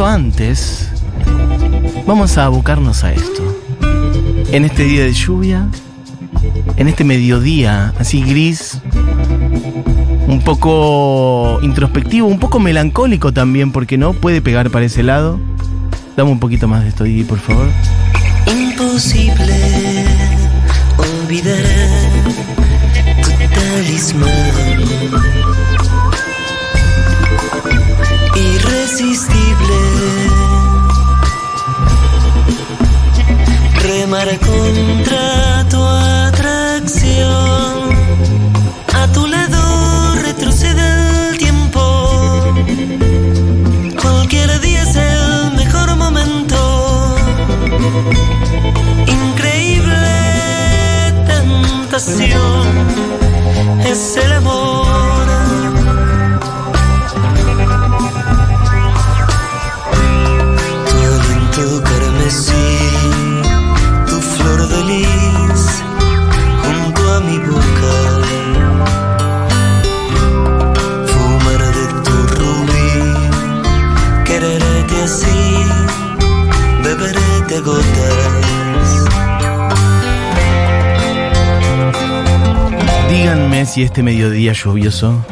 Antes, vamos a abocarnos a esto. En este día de lluvia, en este mediodía así gris, un poco introspectivo, un poco melancólico también, porque no puede pegar para ese lado. Dame un poquito más de esto, Didi, por favor. Imposible olvidar tu talismán. Remar contra tu atracción. A tu lado retrocede el tiempo. Cualquier día es el mejor momento. Increíble tentación es el si este mediodía lluvioso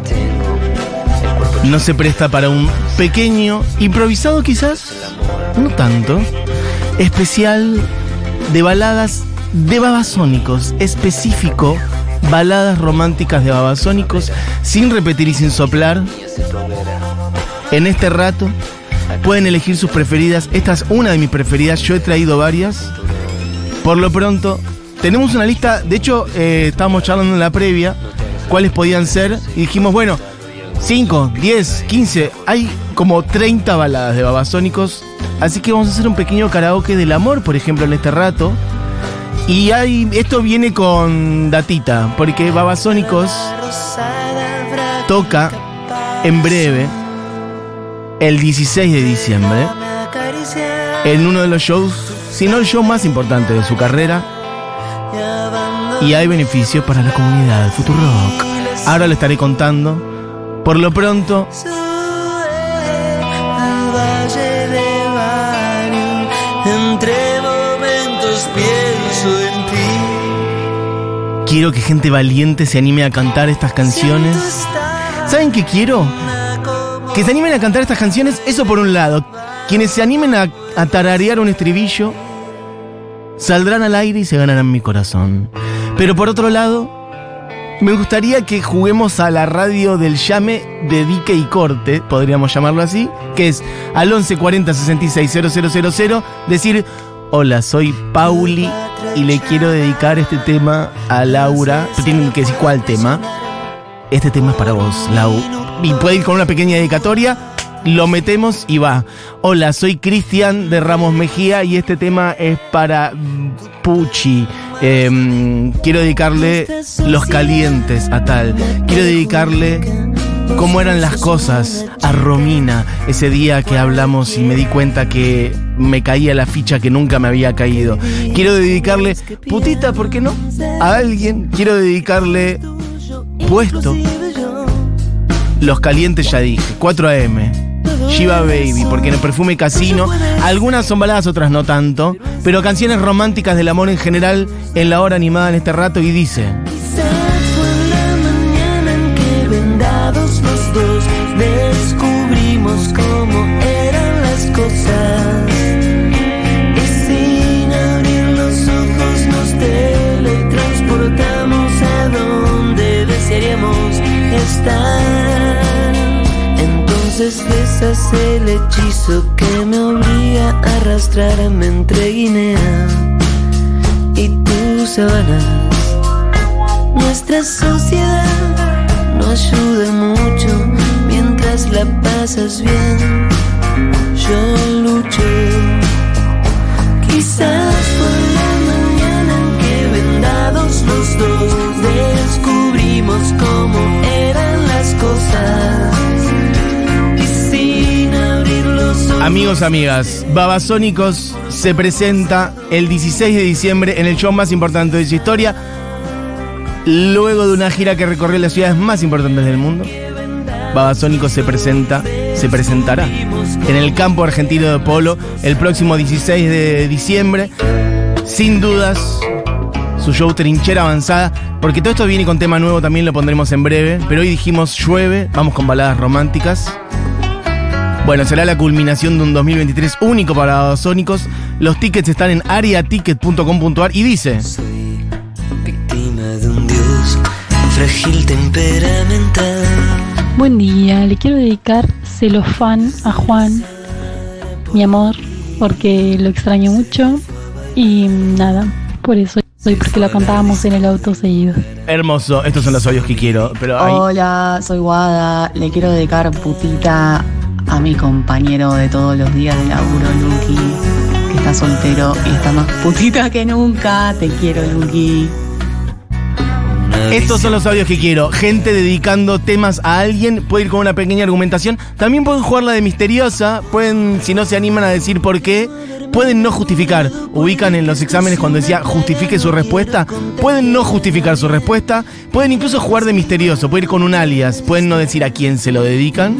no se presta para un pequeño, improvisado quizás, no tanto, especial de baladas de babasónicos, específico, baladas románticas de babasónicos, sin repetir y sin soplar. En este rato pueden elegir sus preferidas, esta es una de mis preferidas, yo he traído varias. Por lo pronto, tenemos una lista, de hecho, eh, estábamos charlando en la previa, cuáles podían ser, y dijimos, bueno, 5, 10, 15, hay como 30 baladas de babasónicos, así que vamos a hacer un pequeño karaoke del amor, por ejemplo, en este rato. Y hay, esto viene con datita, porque Babasónicos toca en breve, el 16 de diciembre, en uno de los shows, si no el show más importante de su carrera, y hay beneficios para la comunidad Futurock. Ahora lo estaré contando. Por lo pronto, de quiero que gente valiente se anime a cantar estas canciones. ¿Saben qué quiero? Que se animen a cantar estas canciones, eso por un lado. Quienes se animen a, a tararear un estribillo, saldrán al aire y se ganarán mi corazón. Pero por otro lado, me gustaría que juguemos a la radio del llame de dique y corte, podríamos llamarlo así, que es al 1140 66 000, decir, hola, soy Pauli y le quiero dedicar este tema a Laura. Tienen que decir cuál tema. Este tema es para vos, Lau. Y puede ir con una pequeña dedicatoria. Lo metemos y va. Hola, soy Cristian de Ramos Mejía y este tema es para Puchi. Em, quiero dedicarle Los Calientes a tal. Quiero dedicarle cómo eran las cosas a Romina ese día que hablamos y me di cuenta que me caía la ficha que nunca me había caído. Quiero dedicarle, putita, ¿por qué no? A alguien. Quiero dedicarle puesto. Los calientes ya dije, 4 AM. Shiva Baby, porque en el perfume casino, algunas son baladas, otras no tanto, pero canciones románticas del amor en general en la hora animada en este rato y dice. Quizás fue la mañana en que vendados los dos descubrimos cómo eran las cosas. Y sin abrir los ojos nos teletransportamos a donde desearíamos estar. Entonces deshace el hechizo que me obliga a arrastrarme entre Guinea y tus sábanas. Nuestra sociedad no ayuda mucho mientras la pasas bien. Yo lucho. Quizás fue Amigos, amigas, Babasónicos se presenta el 16 de diciembre en el show más importante de su historia. Luego de una gira que recorrió las ciudades más importantes del mundo, Babasónicos se presenta se presentará en el campo argentino de polo el próximo 16 de diciembre. Sin dudas, su show Trinchera Avanzada, porque todo esto viene con tema nuevo, también lo pondremos en breve, pero hoy dijimos llueve, vamos con baladas románticas. Bueno, será la culminación de un 2023 único para Sónicos. Los tickets están en ariaticket.com.ar y dice... Soy víctima de un dios frágil temperamental. Buen día, le quiero dedicar celofán a Juan, mi amor, porque lo extraño mucho y nada, por eso soy porque lo cantábamos en el auto seguido. Hermoso, estos son los audios que quiero, pero hay... Hola, soy Guada. Le quiero dedicar putita a mi compañero de todos los días de laburo, Lucky, que está soltero y está más putita que nunca. Te quiero, Lucky. Estos son los audios que quiero. Gente dedicando temas a alguien. Puede ir con una pequeña argumentación. También pueden jugar la de misteriosa. Pueden, si no se animan a decir por qué, pueden no justificar. Ubican en los exámenes cuando decía justifique su respuesta. Pueden no justificar su respuesta. Pueden incluso jugar de misterioso. Pueden ir con un alias. Pueden no decir a quién se lo dedican.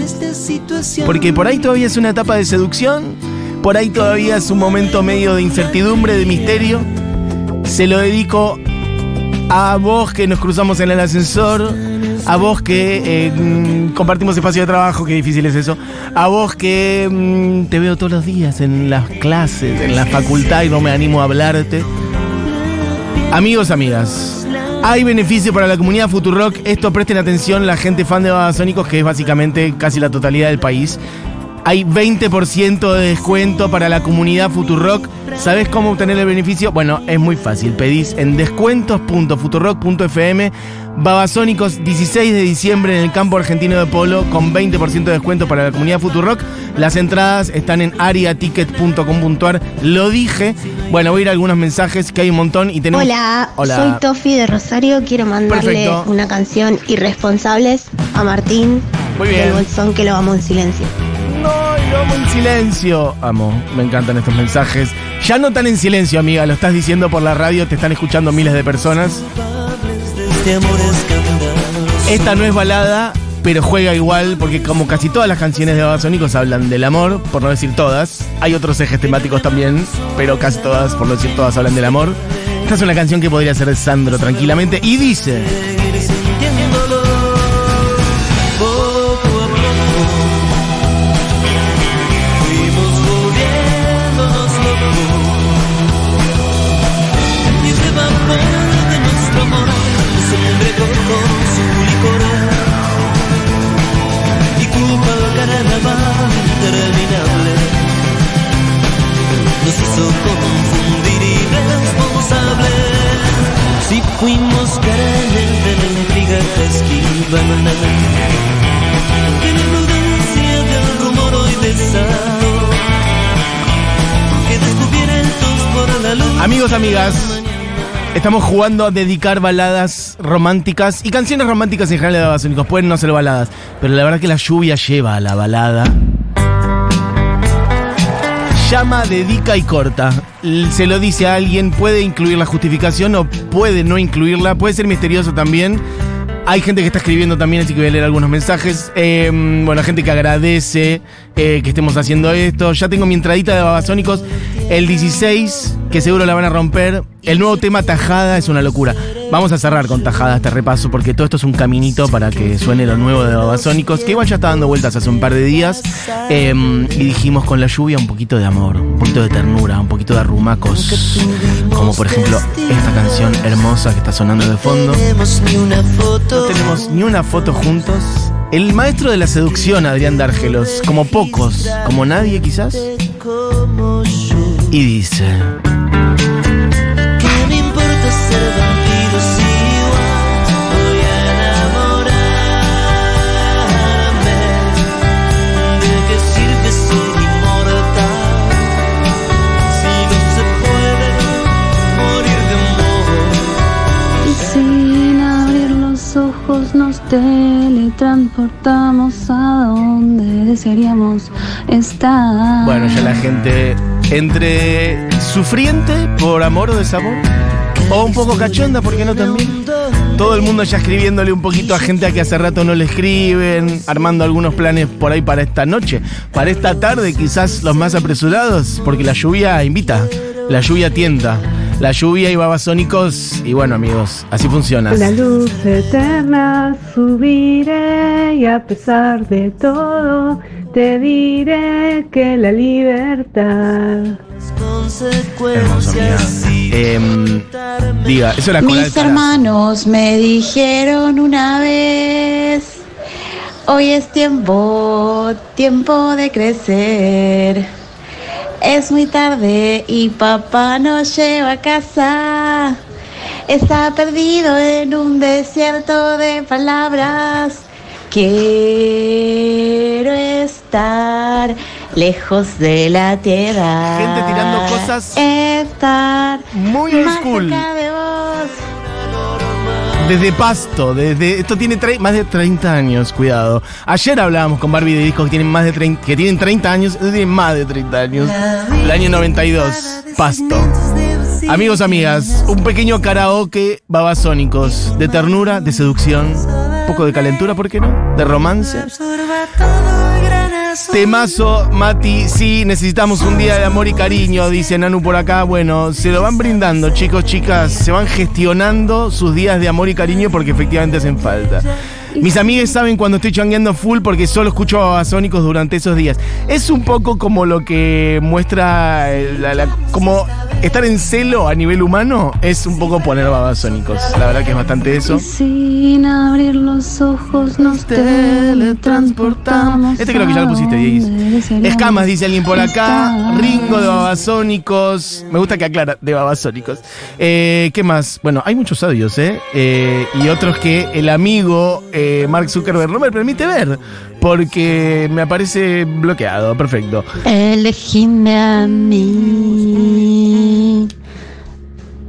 Porque por ahí todavía es una etapa de seducción. Por ahí todavía es un momento medio de incertidumbre, de misterio. Se lo dedico a vos que nos cruzamos en el ascensor. A vos que eh, mm, compartimos espacio de trabajo, qué difícil es eso. A vos que mm, te veo todos los días en las clases, en la facultad y no me animo a hablarte. Amigos, amigas, hay beneficio para la comunidad Futurock. Esto presten atención la gente fan de Babasónicos, que es básicamente casi la totalidad del país. Hay 20% de descuento para la comunidad Futurock. ¿Sabes cómo obtener el beneficio? Bueno, es muy fácil. Pedís en descuentos.futurock.fm Babasónicos 16 de diciembre en el campo argentino de polo con 20% de descuento para la comunidad Futurock. Las entradas están en ariaticket.com.ar. Lo dije. Bueno, voy a ir a algunos mensajes que hay un montón y tenemos. Hola, Hola. soy Tofi de Rosario. Quiero mandarle Perfecto. una canción Irresponsables a Martín Muy bien. del Bolsón que lo amo en silencio. En silencio. Amo, me encantan estos mensajes. Ya no tan en silencio, amiga, lo estás diciendo por la radio, te están escuchando miles de personas. Esta no es balada, pero juega igual, porque como casi todas las canciones de Babasónicos hablan del amor, por no decir todas. Hay otros ejes temáticos también, pero casi todas, por no decir todas, hablan del amor. Esta es una canción que podría ser de Sandro tranquilamente, y dice... fuimos carnes de intriga que esquivan Que la prudencia del rumor hoy desató Que descubiertos por la luz Amigos, amigas, estamos jugando a dedicar baladas románticas y canciones románticas en general de Babasónicos. Pueden no ser baladas, pero la verdad que la lluvia lleva a la balada. Llama, dedica y corta. Se lo dice a alguien, puede incluir la justificación o puede no incluirla, puede ser misterioso también. Hay gente que está escribiendo también, así que voy a leer algunos mensajes. Eh, bueno, gente que agradece eh, que estemos haciendo esto. Ya tengo mi entradita de Babasónicos. El 16, que seguro la van a romper. El nuevo tema Tajada es una locura. Vamos a cerrar con Tajada este repaso, porque todo esto es un caminito para que suene lo nuevo de Babasónicos, que igual ya está dando vueltas hace un par de días. Eh, y dijimos con la lluvia un poquito de amor, un poquito de ternura, un poquito de arrumacos. Como por ejemplo esta canción hermosa que está sonando de fondo. No tenemos ni una foto juntos. El maestro de la seducción, Adrián Dárgelos, como pocos, como nadie quizás. Y dice, ¿Qué me importa ser teletransportamos a donde desearíamos estar. bueno, ya la gente entre sufriente por amor o desamor, o un poco cachonda, ¿por qué no también? Todo el mundo ya escribiéndole un poquito a gente a que hace rato no le escriben, armando algunos planes por ahí para esta noche. Para esta tarde, quizás los más apresurados, porque la lluvia invita, la lluvia tienta. La lluvia y babasónicos, y bueno amigos, así funciona. La luz eterna subiré y a pesar de todo te diré que la libertad. Hermoso, amiga. Em, diga, eso era Mis hermanos me dijeron una vez, hoy es tiempo, tiempo de crecer. Es muy tarde y papá nos lleva a casa. Está perdido en un desierto de palabras. Quiero estar lejos de la tierra. Gente tirando cosas Estar muy más school. cerca de vos. Desde Pasto, desde esto tiene más de 30 años, cuidado. Ayer hablábamos con Barbie de discos que tienen más de 30, que tienen 30 años, estos tienen más de 30 años. El año 92, Pasto. Amigos, amigas, un pequeño karaoke babasónicos de ternura, de seducción, un poco de calentura, ¿por qué no? De romance. Temazo, Mati, sí, necesitamos un día de amor y cariño, dice Nanu por acá. Bueno, se lo van brindando, chicos, chicas, se van gestionando sus días de amor y cariño porque efectivamente hacen falta. Mis amigues saben cuando estoy changueando full porque solo escucho a Babasónicos durante esos días. Es un poco como lo que muestra la- la- como estar en celo a nivel humano es un poco poner Babasónicos. La verdad que es bastante eso. Sin abrir los ojos nos teletransportamos. Este creo que ya lo pusiste, Dieguis. Escamas, dice alguien por acá. Ringo de Babasónicos. Me gusta que aclara, de Babasónicos. Eh, ¿Qué más? Bueno, hay muchos audios, ¿eh? Eh, y otros que el amigo eh, Mark Zuckerberg no me permite ver. Porque me aparece bloqueado. Perfecto. Elegime a mí.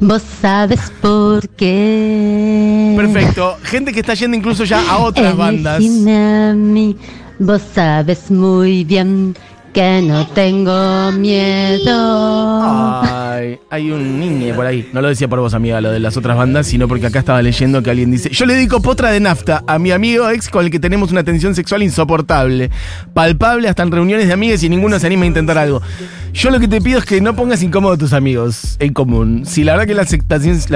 Vos sabes por qué. Perfecto. Gente que está yendo incluso ya a otras bandas. Elegime a mí. Vos sabes muy bien que no tengo miedo. Ay, hay un niño por ahí. No lo decía por vos, amiga, lo de las otras bandas, sino porque acá estaba leyendo que alguien dice: Yo le dedico potra de nafta a mi amigo ex con el que tenemos una tensión sexual insoportable, palpable hasta en reuniones de amigas y ninguno se anima a intentar algo. Yo lo que te pido es que no pongas incómodo a tus amigos en común. Si la verdad que la,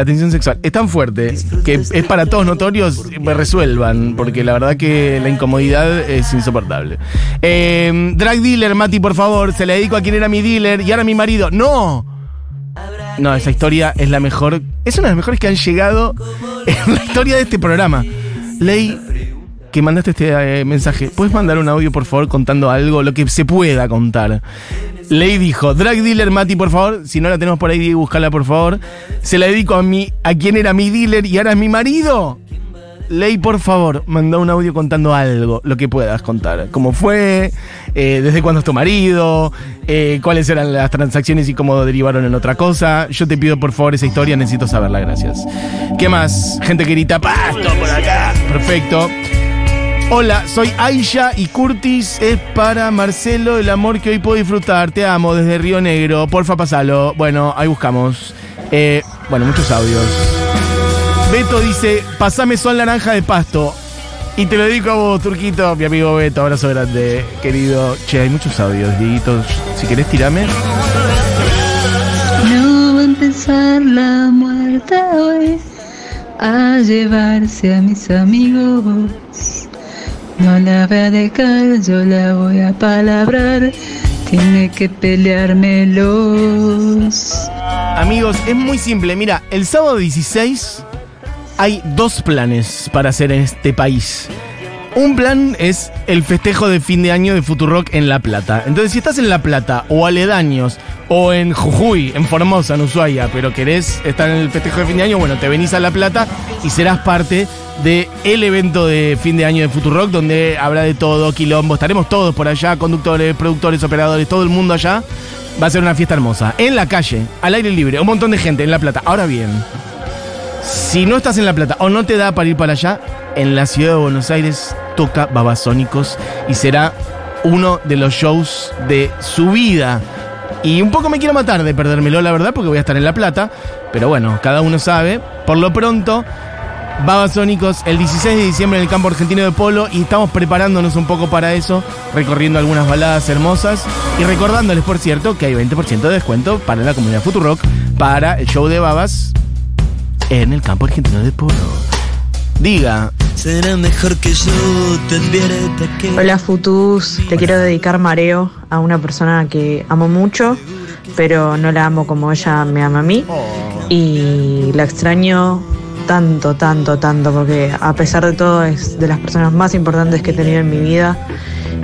tensión sexual es tan fuerte que es para todos notorios, me resuelvan, porque la verdad que la incomodidad es insoportable. Eh, drag dealer, Mati, por favor, se le dedico a quien era mi dealer y ahora mi marido. ¡No! No, esa historia es la mejor. Es una de las mejores que han llegado en la historia de este programa. Ley, que mandaste este eh, mensaje, ¿puedes mandar un audio, por favor, contando algo, lo que se pueda contar? Ley dijo, drag dealer Mati, por favor, si no la tenemos por ahí, búscala, por favor. Se la dedico a mi, a quien era mi dealer y ahora es mi marido. Ley, por favor, manda un audio contando algo, lo que puedas contar. ¿Cómo fue? Eh, ¿Desde cuándo es tu marido? Eh, ¿Cuáles eran las transacciones y cómo derivaron en otra cosa? Yo te pido, por favor, esa historia, necesito saberla, gracias. ¿Qué más? Gente que grita, pasto por acá. Perfecto. Hola, soy Aisha y Curtis es para Marcelo el amor que hoy puedo disfrutar. Te amo desde Río Negro. Porfa, pasalo. Bueno, ahí buscamos. Eh, bueno, muchos audios. Beto dice, pasame sol naranja de pasto. Y te lo dedico a vos, Turquito, mi amigo Beto. Abrazo grande, querido. Che, hay muchos audios, Dieguito. Si querés, tirame. No va a empezar la muerte hoy a llevarse a mis amigos. No la voy a dejar, yo la voy a palabrar. Tiene que peleármelos. Amigos, es muy simple. Mira, el sábado 16 hay dos planes para hacer en este país. Un plan es el festejo de fin de año de Futurock en La Plata. Entonces, si estás en La Plata o aledaños o en Jujuy, en Formosa, en Ushuaia, pero querés estar en el festejo de fin de año, bueno, te venís a La Plata y serás parte de el evento de fin de año de Futurock donde habrá de todo, quilombo, estaremos todos por allá, conductores, productores, operadores, todo el mundo allá. Va a ser una fiesta hermosa. En la calle, al aire libre, un montón de gente en La Plata. Ahora bien, si no estás en La Plata o no te da para ir para allá, en la ciudad de Buenos Aires toca Babasónicos y será uno de los shows de su vida. Y un poco me quiero matar de perdérmelo, la verdad, porque voy a estar en La Plata. Pero bueno, cada uno sabe. Por lo pronto, Babasónicos el 16 de diciembre en el campo argentino de polo y estamos preparándonos un poco para eso, recorriendo algunas baladas hermosas y recordándoles, por cierto, que hay 20% de descuento para la comunidad Futurock para el show de Babas en el campo argentino de polo. Diga, Será mejor que yo te advierta que Hola Futus, te quiero dedicar Mareo a una persona que amo mucho, pero no la amo como ella me ama a mí. Y la extraño tanto, tanto, tanto, porque a pesar de todo es de las personas más importantes que he tenido en mi vida.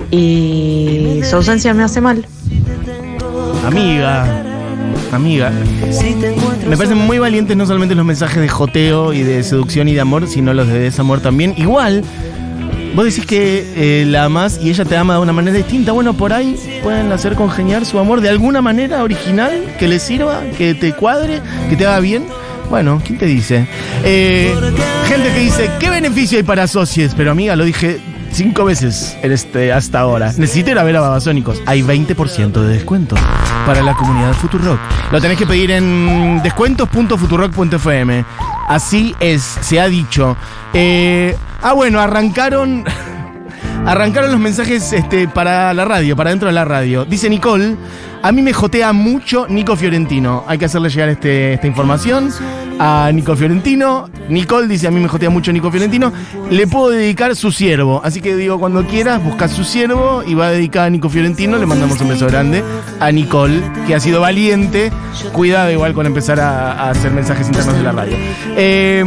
Y su ausencia me hace mal. amiga, amiga. Me parecen muy valientes no solamente los mensajes de joteo y de seducción y de amor, sino los de desamor también. Igual, vos decís que eh, la amás y ella te ama de una manera distinta. Bueno, por ahí pueden hacer congeniar su amor de alguna manera original, que le sirva, que te cuadre, que te haga bien. Bueno, ¿quién te dice? Eh, gente que dice, ¿qué beneficio hay para socios? Pero amiga, lo dije cinco veces este, hasta ahora. Necesito ir a ver a Babasónicos. Hay 20% de descuento para la comunidad Futurock. Lo tenés que pedir en descuentos.futurock.fm. Así es, se ha dicho. Eh, ah, bueno, arrancaron. Arrancaron los mensajes este, para la radio, para dentro de la radio. Dice Nicole, a mí me jotea mucho Nico Fiorentino. Hay que hacerle llegar este, esta información a Nico Fiorentino. Nicole dice, a mí me jotea mucho Nico Fiorentino. Le puedo dedicar su siervo. Así que digo, cuando quieras, busca su siervo y va a dedicar a Nico Fiorentino. Le mandamos un beso grande a Nicole, que ha sido valiente. Cuidado igual con empezar a, hacer mensajes internos de la radio. Eh,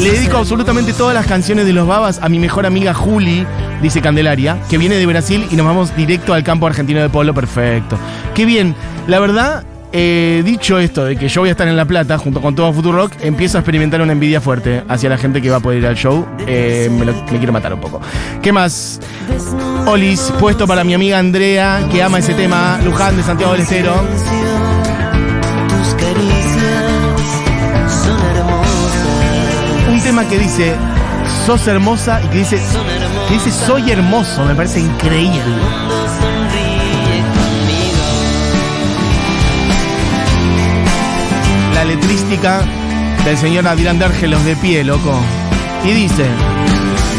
le dedico absolutamente todas las canciones de los Babas a mi mejor amiga Juli, dice Candelaria, que viene de Brasil y nos vamos directo al campo argentino de polo. Perfecto. Qué bien. La verdad, eh, dicho esto de que yo voy a estar en La Plata junto con todo Futurock, empiezo a experimentar una envidia fuerte hacia la gente que va a poder ir al show. Eh, me, lo- quiero matar un poco. ¿Qué más? Olis, puesto para mi amiga Andrea, que ama ese tema. Luján de Santiago del Estero. Un tema que dice, sos hermosa y que dice, que dice, soy hermoso. Me parece increíble. Letrística del señor Adrián Dárgelos de pie, loco. Y dice,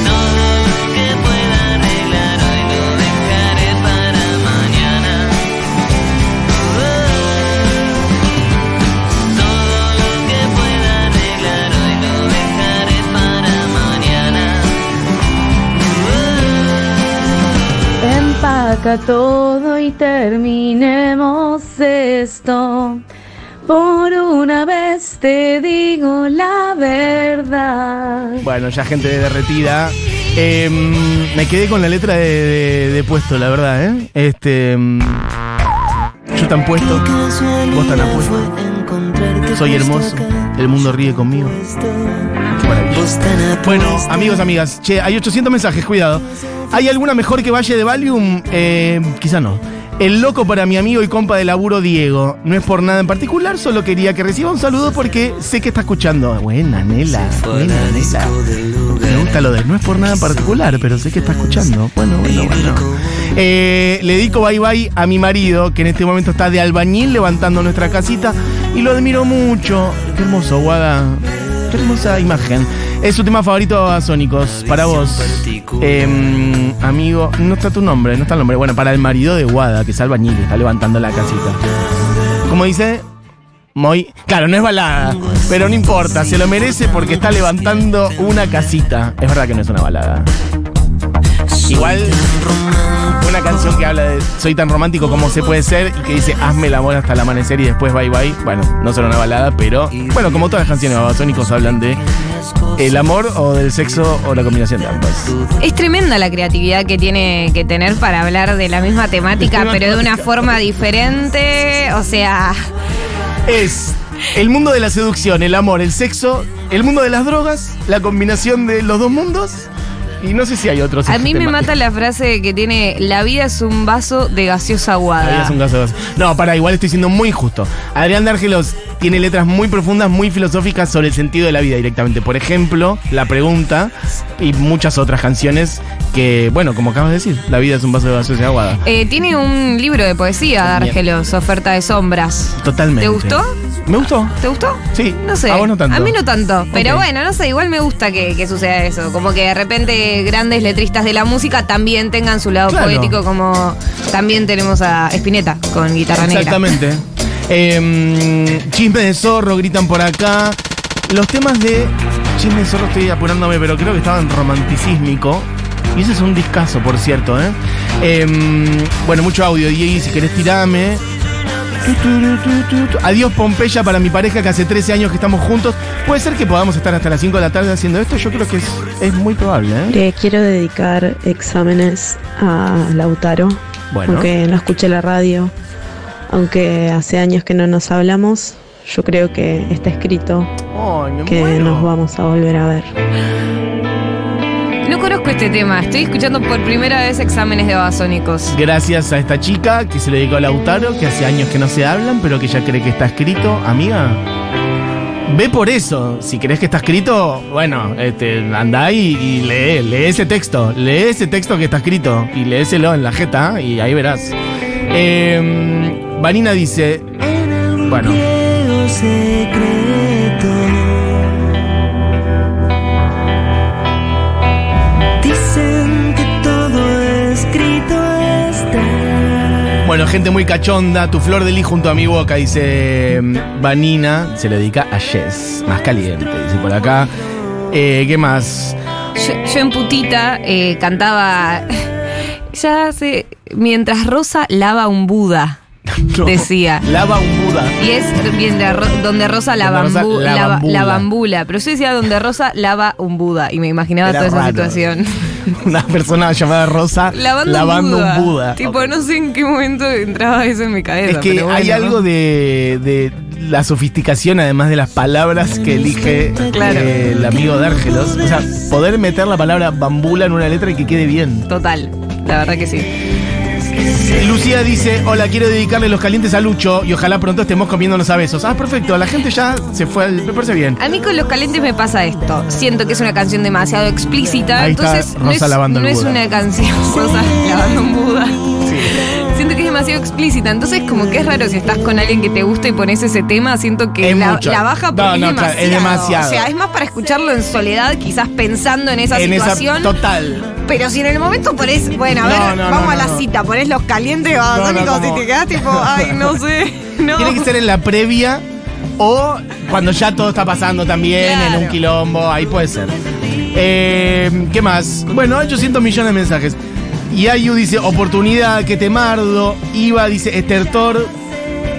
Todo lo que pueda arreglar hoy lo dejaré para mañana. Todo lo que pueda arreglar hoy lo dejaré para mañana. Empaca todo y terminemos esto. Por una vez te digo la verdad. bueno, ya gente derretida. Em, me quedé con la letra de, puesto, la verdad, ¿eh? Este. em, yo tan puesto, vos tan apuesto. Soy hermoso, el mundo ríe conmigo. Bueno, amigos, amigas, che, hay 800 mensajes, cuidado. ¿Hay alguna mejor que Valle de Valium? Eh, quizá no. El loco para mi amigo y compa de laburo Diego. No es por nada en particular, solo quería que reciba un saludo porque sé que está escuchando. Buena, Nela. Buena, Nela. Me gusta lo de no es por nada en particular, pero sé que está escuchando. Bueno, bueno, bueno. Eh, le dedico bye bye a mi marido, que en este momento está de albañil levantando nuestra casita. Y lo admiro mucho. Qué hermoso, Guada. Qué hermosa imagen. Es su tema favorito a Sónicos. Para vos, em, amigo. No está tu nombre, no está el nombre. Bueno, para el marido de Guada, que es albañil, está levantando la casita. ¿Cómo dice? Muy. Claro, no es balada, pero no importa, se lo merece porque está levantando una casita. Es verdad que no es una balada. Igual, una canción que habla de soy tan romántico como se puede ser y que dice hazme el amor hasta el amanecer y después bye bye. Bueno, no será una balada, pero bueno, como todas las canciones babasónicos hablan de el amor o del sexo o la combinación de ambas. Es tremenda la creatividad que tiene que tener para hablar de la misma temática, Misma pero de una forma diferente. O sea, Es el mundo de la seducción, el amor, el sexo, el mundo de las drogas, la combinación de los dos mundos y no sé si hay otros. a mí me mata la frase que tiene: La vida es un vaso de gaseosa La vida aguada. es un caso de- No, para igual estoy siendo muy injusto. Adrián Dárgelos tiene letras muy profundas, muy filosóficas sobre el sentido de la vida directamente. Por ejemplo, La Pregunta y muchas otras canciones que, bueno, como acabas de decir, la vida es un vaso de gaseosa aguada. Eh, tiene un libro de poesía. Dárgelos, Oferta de Sombras. Totalmente. ¿Te gustó? Me gustó. ¿Te gustó? Sí. No sé. A vos no tanto. A mí no tanto. Pero bueno, no sé, igual me gusta que, que suceda eso. Como que de repente grandes letristas de la música también tengan su lado Claro. poético, como también tenemos a Spinetta con guitarra negra. Exactamente. Eh, chisme de zorro, gritan por acá. Los temas de Chisme de zorro estoy apurándome, pero creo que estaban romanticísmico. Y ese es un discazo, por cierto, ¿eh? Eh, bueno, mucho audio, Diego, si querés tirame. Adiós Pompeya para mi pareja que hace 13 años que estamos juntos. Puede ser que podamos estar hasta las 5 de la tarde haciendo esto. Yo creo que es, es muy probable. ¿eh? Le quiero dedicar exámenes a Lautaro, Bueno. aunque no escuché la radio, aunque hace años que no nos hablamos, yo creo que está escrito Ay, me que muero. nos vamos a volver a ver. No conozco este tema. Estoy escuchando por primera vez exámenes de babasónicos. Gracias a esta chica que se le dedicó a Lautaro, que hace años que no se hablan, pero que ya cree que está escrito. Amiga, ve por eso. Si crees que está escrito, bueno, este, andá y, y lee, lee ese texto. Lee ese texto que está escrito y léeselo en la jeta y ahí verás. Eh, Vanina dice, bueno, secreto. Dicen que todo escrito está. bueno, gente muy cachonda, tu flor de lis junto a mi boca, dice mm, Vanina, se le dedica a Jess, más caliente, dice por acá. Eh, ¿Qué más? Yo, yo en putita eh, cantaba. Ya hace. Mientras Rosa lava un Buda. No. Decía. Lava un Buda. Y es donde Rosa la, Donde Rosa la la bambula. Pero yo decía donde Rosa lava un Buda. Y me imaginaba Era toda esa raro. situación. Una persona llamada Rosa Lavando, un Buda. Tipo, no sé en qué momento entraba eso en mi cabeza. Es que pero hay algo de, de la sofisticación, además de las palabras que elige Claro. eh, el amigo de Árgelos. O sea, poder meter la palabra bambula en una letra y que quede bien. Total. La verdad que sí. Lucía dice, hola, quiero dedicarle los calientes a Lucho y ojalá pronto estemos comiéndonos a besos. Ah, perfecto, la gente ya se fue al... Me parece bien. A mí con los calentes me pasa esto. Siento que es una canción demasiado explícita. Ahí está entonces no, Rosa es, lavando el no es Buda. una canción. Rosa lavando un Buda. Siento que es demasiado explícita. Entonces, como que es raro si estás con alguien que te gusta y pones ese tema. Siento que la, baja No, porque no, claro, demasiado. es demasiado. O sea, es más para escucharlo en soledad, quizás pensando en esa en situación. esa... Total. Pero si en el momento pones, bueno, a ver, no, vamos no, a la cita, pones los calientes babasónicos y te quedas tipo, ay, no sé. Tiene que ser en la previa o cuando ya todo está pasando también, Claro. en un quilombo, ahí puede ser. Eh, ¿Qué más? Bueno, 800 millones de mensajes. Y Ayu dice, oportunidad, que te mardo. Iva dice, estertor.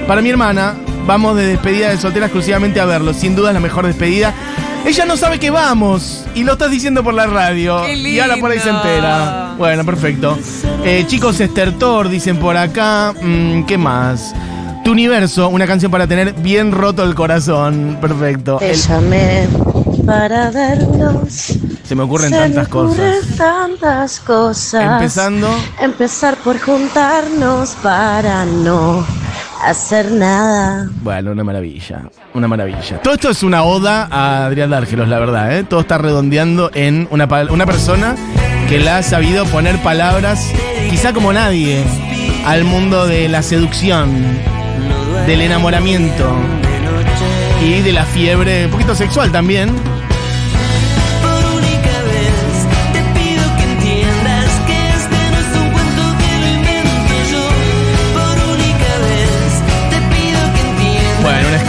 Para mi hermana, vamos de despedida de soltera exclusivamente a verlo. Sin duda es la mejor despedida. Ella no sabe que vamos. Y lo estás diciendo por la radio. Qué Y ahora por ahí se entera. Bueno, perfecto. Eh, chicos, estertor, dicen por acá. Mm, ¿Qué más? Tu universo, una canción para tener bien roto el corazón. Perfecto. Te El- llamé para vernos. se me ocurren Se tantas me ocurren cosas. tantas cosas. Empezando. Empezar por juntarnos para no hacer nada. Bueno, una maravilla. Una maravilla. Todo esto es una oda a Adrián Dárgelos, la verdad, ¿eh? Todo está redondeando en una, una persona que la ha sabido poner palabras, quizá como nadie, al mundo de la seducción, del enamoramiento y de la fiebre, un poquito sexual también.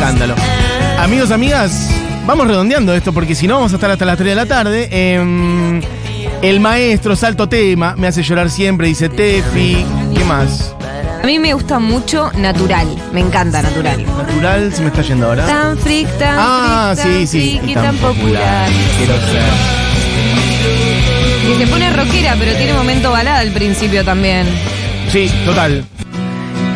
Escándalo. Amigos, amigas, vamos redondeando esto porque si no vamos a estar hasta las 3 de la tarde. Em, el maestro, salto tema, me hace llorar siempre, dice Tefi. ¿Qué más? A mí me gusta mucho Natural. Me encanta Natural. Natural, se me está yendo ahora. Tan freak, tan Ah, freak, tan sí, sí. freak y tan popular. Quiero ser. Y se pone rockera, pero tiene momento balada al principio también. Sí, total.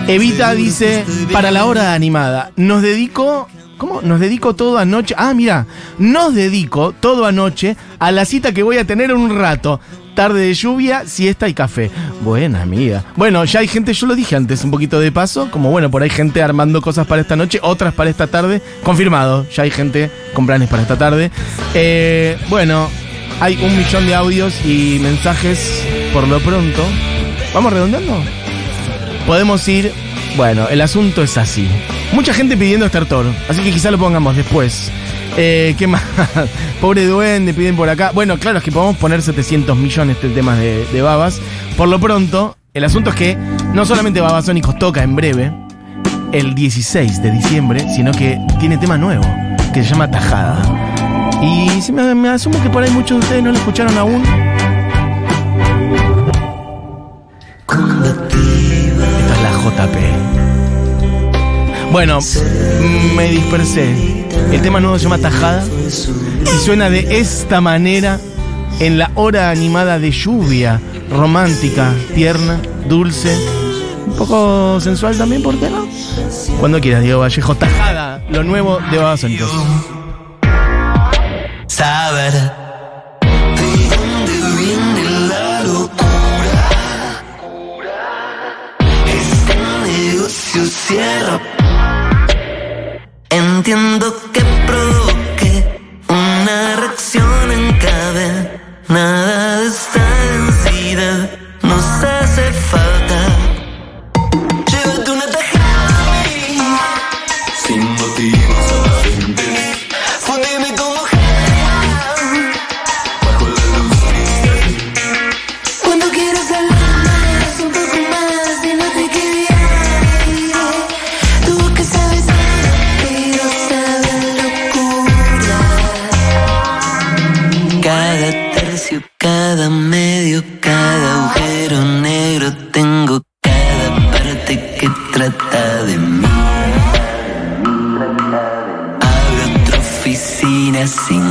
Evita dice, para la hora animada, nos dedico... ¿Cómo? Nos dedico todo anoche. Ah, mira, nos dedico todo anoche a la cita que voy a tener en un rato. Tarde de lluvia, siesta y café. Buena amiga. Bueno, ya hay gente, yo lo dije antes, un poquito de paso, como bueno, por ahí gente armando cosas para esta noche, otras para esta tarde. Confirmado, ya hay gente con planes para esta tarde. Eh, bueno, hay un millón de audios y mensajes por lo pronto. ¿Vamos redondeando? Podemos ir. Bueno, el asunto es así. Mucha gente pidiendo Startor, así que quizá lo pongamos después. Eh, ¿Qué más? Pobre duende, piden por acá. Bueno, claro, es que podemos poner 700 millones de temas de, de babas. Por lo pronto, el asunto es que no solamente Babasónicos toca en breve, el 16 de diciembre, sino que tiene tema nuevo, que se llama Tajada. Y sí, me, asumo que por ahí muchos de ustedes no lo escucharon aún. JP. Bueno, me dispersé. El tema nuevo se llama Tajada y suena de esta manera en la hora animada de lluvia, romántica, tierna, dulce, un poco sensual también, ¿por qué no? Cuando quieras, Diego Vallejo, Tajada, lo nuevo de Babasónicos. Otra oficina